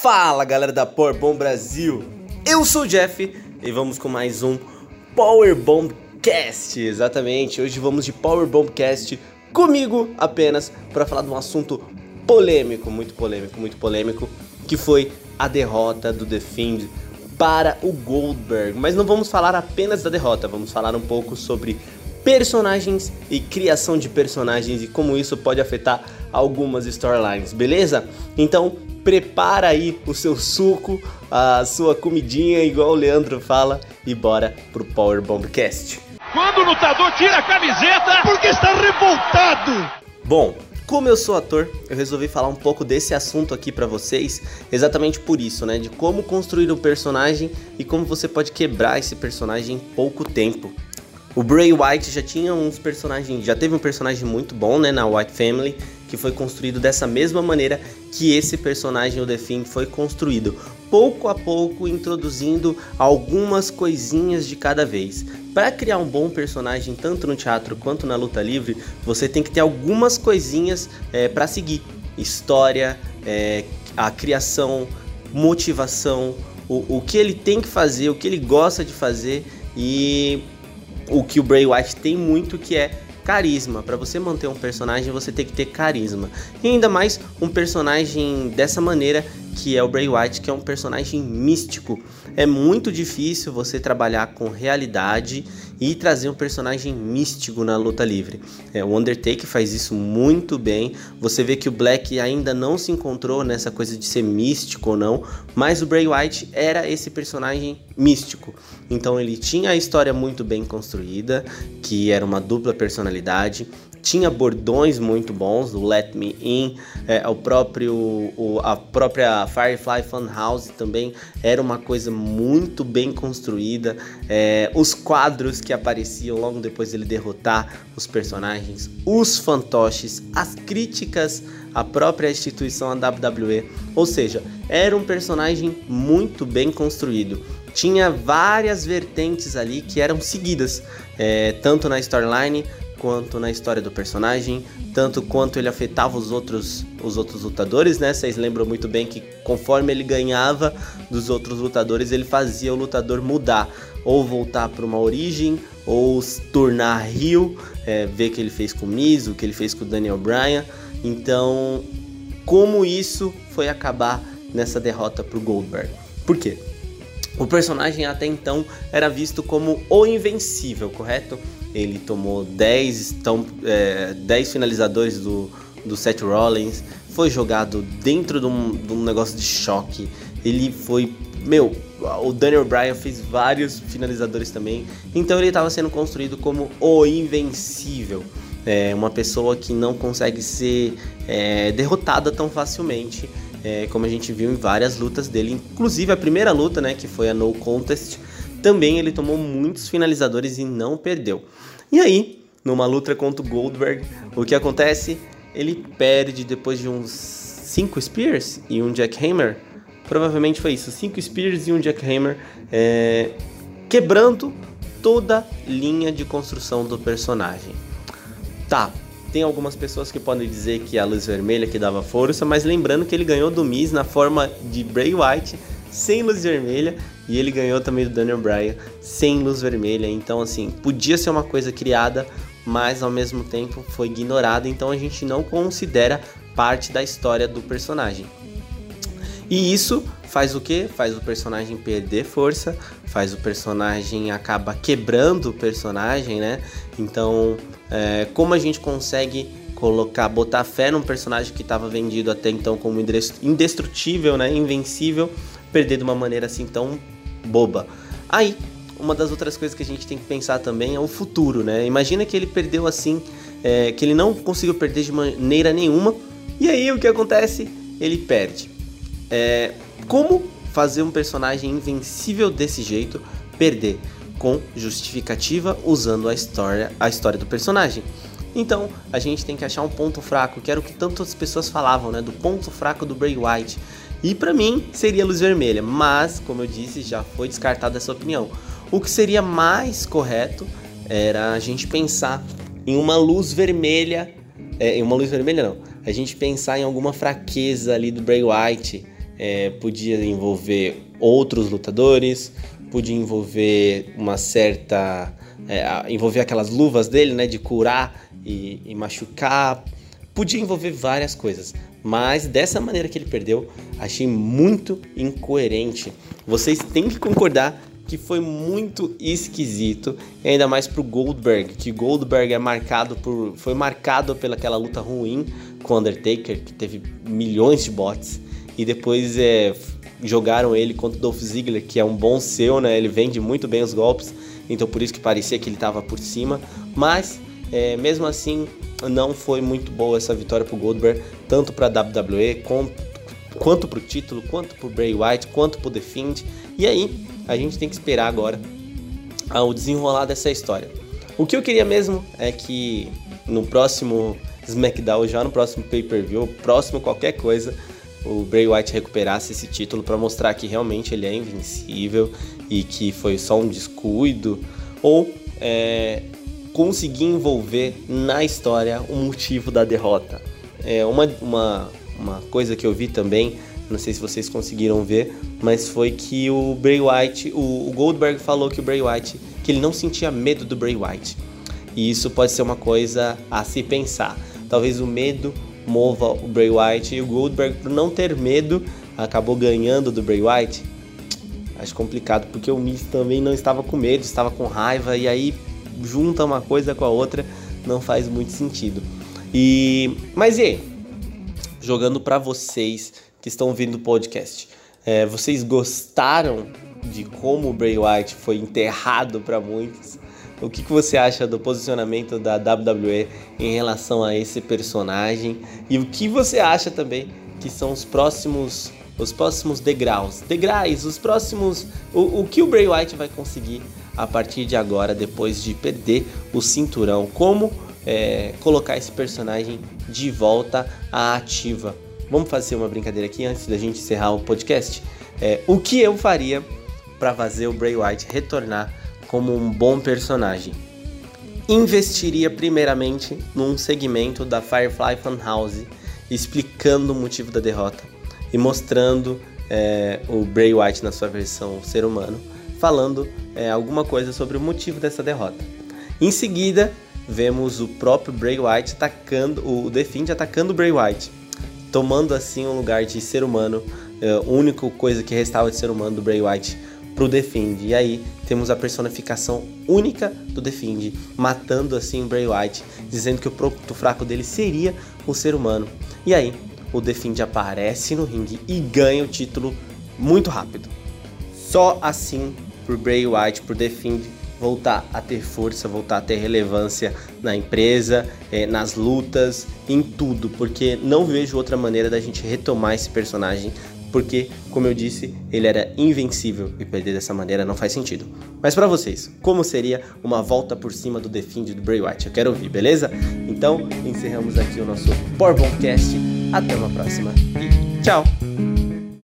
Fala galera da Power Bomb Brasil, eu sou o Jeff e vamos com mais um Power Bomb Cast. Exatamente, hoje vamos de Power Bomb Cast comigo apenas para falar de um assunto polêmico, muito polêmico, muito polêmico, que foi a derrota do The Fiend para o Goldberg. Mas não vamos falar apenas da derrota, vamos falar um pouco sobre personagens e criação de personagens e como isso pode afetar algumas storylines, beleza? Então prepara aí o seu suco, a sua comidinha, igual o Leandro fala, e bora pro Power Bombcast. Quando o lutador tira a camiseta, porque está revoltado. Bom, como eu sou ator, eu resolvi falar um pouco desse assunto aqui para vocês, exatamente por isso, né, de como construir um personagem e como você pode quebrar esse personagem em pouco tempo. O Bray White já tinha uns personagens, já teve um personagem muito bom, né, na White Family, que foi construído dessa mesma maneira que esse personagem, o The Thing, foi construído, pouco a pouco introduzindo algumas coisinhas de cada vez. Para criar um bom personagem, tanto no teatro quanto na luta livre, você tem que ter algumas coisinhas é, para seguir: história, é, a criação, motivação, o, o que ele tem que fazer, o que ele gosta de fazer e o que o Bray Wyatt tem muito que é carisma. Para você manter um personagem, você tem que ter carisma. E ainda mais um personagem dessa maneira que é o Bray Wyatt, que é um personagem místico. É muito difícil você trabalhar com realidade e trazer um personagem místico na luta livre. É, o Undertaker faz isso muito bem. Você vê que o Black ainda não se encontrou nessa coisa de ser místico ou não, mas o Bray Wyatt era esse personagem místico. Então ele tinha a história muito bem construída, que era uma dupla personalidade tinha bordões muito bons, o Let Me In, é, o próprio, o, a própria Firefly Funhouse também era uma coisa muito bem construída. É, os quadros que apareciam logo depois dele derrotar os personagens, os fantoches, as críticas à própria instituição, a WWE. Ou seja, era um personagem muito bem construído tinha várias vertentes ali que eram seguidas, é, tanto na storyline quanto na história do personagem, tanto quanto ele afetava os outros, os outros lutadores, né? Vocês lembram muito bem que conforme ele ganhava dos outros lutadores, ele fazia o lutador mudar, ou voltar para uma origem, ou se tornar Rio, é, ver que ele fez com o Miz, o que ele fez com o Daniel Bryan. Então, como isso foi acabar nessa derrota para o Goldberg? Por quê? O personagem até então era visto como o invencível, correto? Ele tomou 10, então, é, 10 finalizadores do, do Seth Rollins, foi jogado dentro de um, de um negócio de choque. Ele foi. Meu, o Daniel Bryan fez vários finalizadores também. Então ele estava sendo construído como o invencível. É, uma pessoa que não consegue ser é, derrotada tão facilmente. É, como a gente viu em várias lutas dele, inclusive a primeira luta, né, que foi a No Contest, também ele tomou muitos finalizadores e não perdeu. E aí, numa luta contra o Goldberg, o que acontece? Ele perde depois de uns 5 Spears e um Jackhammer. Provavelmente foi isso, 5 Spears e um Jackhammer, é, quebrando toda linha de construção do personagem. Tá, tem algumas pessoas que podem dizer que a luz vermelha que dava força, mas lembrando que ele ganhou do Miz na forma de Bray Wyatt sem luz vermelha e ele ganhou também do Daniel Bryan sem luz vermelha. Então, assim, podia ser uma coisa criada, mas ao mesmo tempo foi ignorada. Então a gente não considera parte da história do personagem. E isso faz o que? Faz o personagem perder força, faz o personagem acaba quebrando o personagem, né? Então, é, como a gente consegue colocar, botar fé num personagem que estava vendido até então como indestrutível, né? Invencível, perder de uma maneira assim tão boba. Aí, uma das outras coisas que a gente tem que pensar também é o futuro, né? Imagina que ele perdeu assim, é, que ele não conseguiu perder de maneira nenhuma, e aí o que acontece? Ele perde. É, como fazer um personagem invencível desse jeito perder? Com justificativa usando a história, a história do personagem. Então, a gente tem que achar um ponto fraco, que era o que tantas pessoas falavam, né? Do ponto fraco do Bray Wyatt. E para mim seria luz vermelha, mas como eu disse, já foi descartada essa opinião. O que seria mais correto era a gente pensar em uma luz vermelha, é, em uma luz vermelha não, a gente pensar em alguma fraqueza ali do Bray Wyatt, é, podia envolver outros lutadores, podia envolver uma certa. É, envolver aquelas luvas dele, né? De curar e, e machucar. Podia envolver várias coisas. Mas dessa maneira que ele perdeu, achei muito incoerente. Vocês têm que concordar que foi muito esquisito, ainda mais pro Goldberg, que Goldberg é marcado por foi marcado pelaquela luta ruim com Undertaker, que teve milhões de bots e depois é, jogaram ele contra o Dolph Ziggler, que é um bom seu, né? Ele vende muito bem os golpes, então por isso que parecia que ele estava por cima, mas é, mesmo assim não foi muito boa essa vitória pro Goldberg, tanto para WWE quanto, quanto pro título, quanto pro Bray Wyatt, quanto pro The Fiend. E aí a gente tem que esperar agora ao desenrolar dessa história. O que eu queria mesmo é que no próximo SmackDown, já no próximo pay-per-view, próximo qualquer coisa, o Bray Wyatt recuperasse esse título para mostrar que realmente ele é invencível e que foi só um descuido, ou é, conseguir envolver na história o motivo da derrota. É uma, uma, uma coisa que eu vi também não sei se vocês conseguiram ver, mas foi que o Bray Wyatt, o, o Goldberg falou que o Bray Wyatt, que ele não sentia medo do Bray Wyatt. E isso pode ser uma coisa a se pensar. Talvez o medo mova o Bray Wyatt e o Goldberg, por não ter medo, acabou ganhando do Bray Wyatt. Acho complicado, porque o Miz também não estava com medo, estava com raiva, e aí junta uma coisa com a outra, não faz muito sentido. E mas e jogando para vocês que estão ouvindo o podcast. É, vocês gostaram de como o Bray Wyatt foi enterrado para muitos? O que, que você acha do posicionamento da WWE em relação a esse personagem? E o que você acha também que são os próximos os próximos degraus, degraus, os próximos, o, o que o Bray Wyatt vai conseguir a partir de agora, depois de perder o cinturão, como é, colocar esse personagem de volta à ativa. Vamos fazer uma brincadeira aqui antes da gente encerrar o podcast. É, o que eu faria para fazer o Bray Wyatt retornar como um bom personagem? Investiria primeiramente num segmento da Firefly Funhouse explicando o motivo da derrota e mostrando é, o Bray Wyatt na sua versão ser humano, falando é, alguma coisa sobre o motivo dessa derrota. Em seguida, vemos o próprio Bray Wyatt atacando, o The Fiend atacando o Bray Wyatt tomando assim um lugar de ser humano, é, a única coisa que restava de ser humano do Bray Wyatt pro Defend. E aí temos a personificação única do Defend, matando assim o Bray Wyatt, dizendo que o ponto fraco dele seria o ser humano. E aí o Defend aparece no ringue e ganha o título muito rápido. Só assim pro Bray Wyatt, pro Defend voltar a ter força, voltar a ter relevância na empresa, é, nas lutas, em tudo, porque não vejo outra maneira da gente retomar esse personagem, porque, como eu disse, ele era invencível e perder dessa maneira não faz sentido. Mas para vocês, como seria uma volta por cima do Defend do Bray Wyatt? Eu quero ouvir, beleza? Então, encerramos aqui o nosso Borbomcast. Até uma próxima e tchau!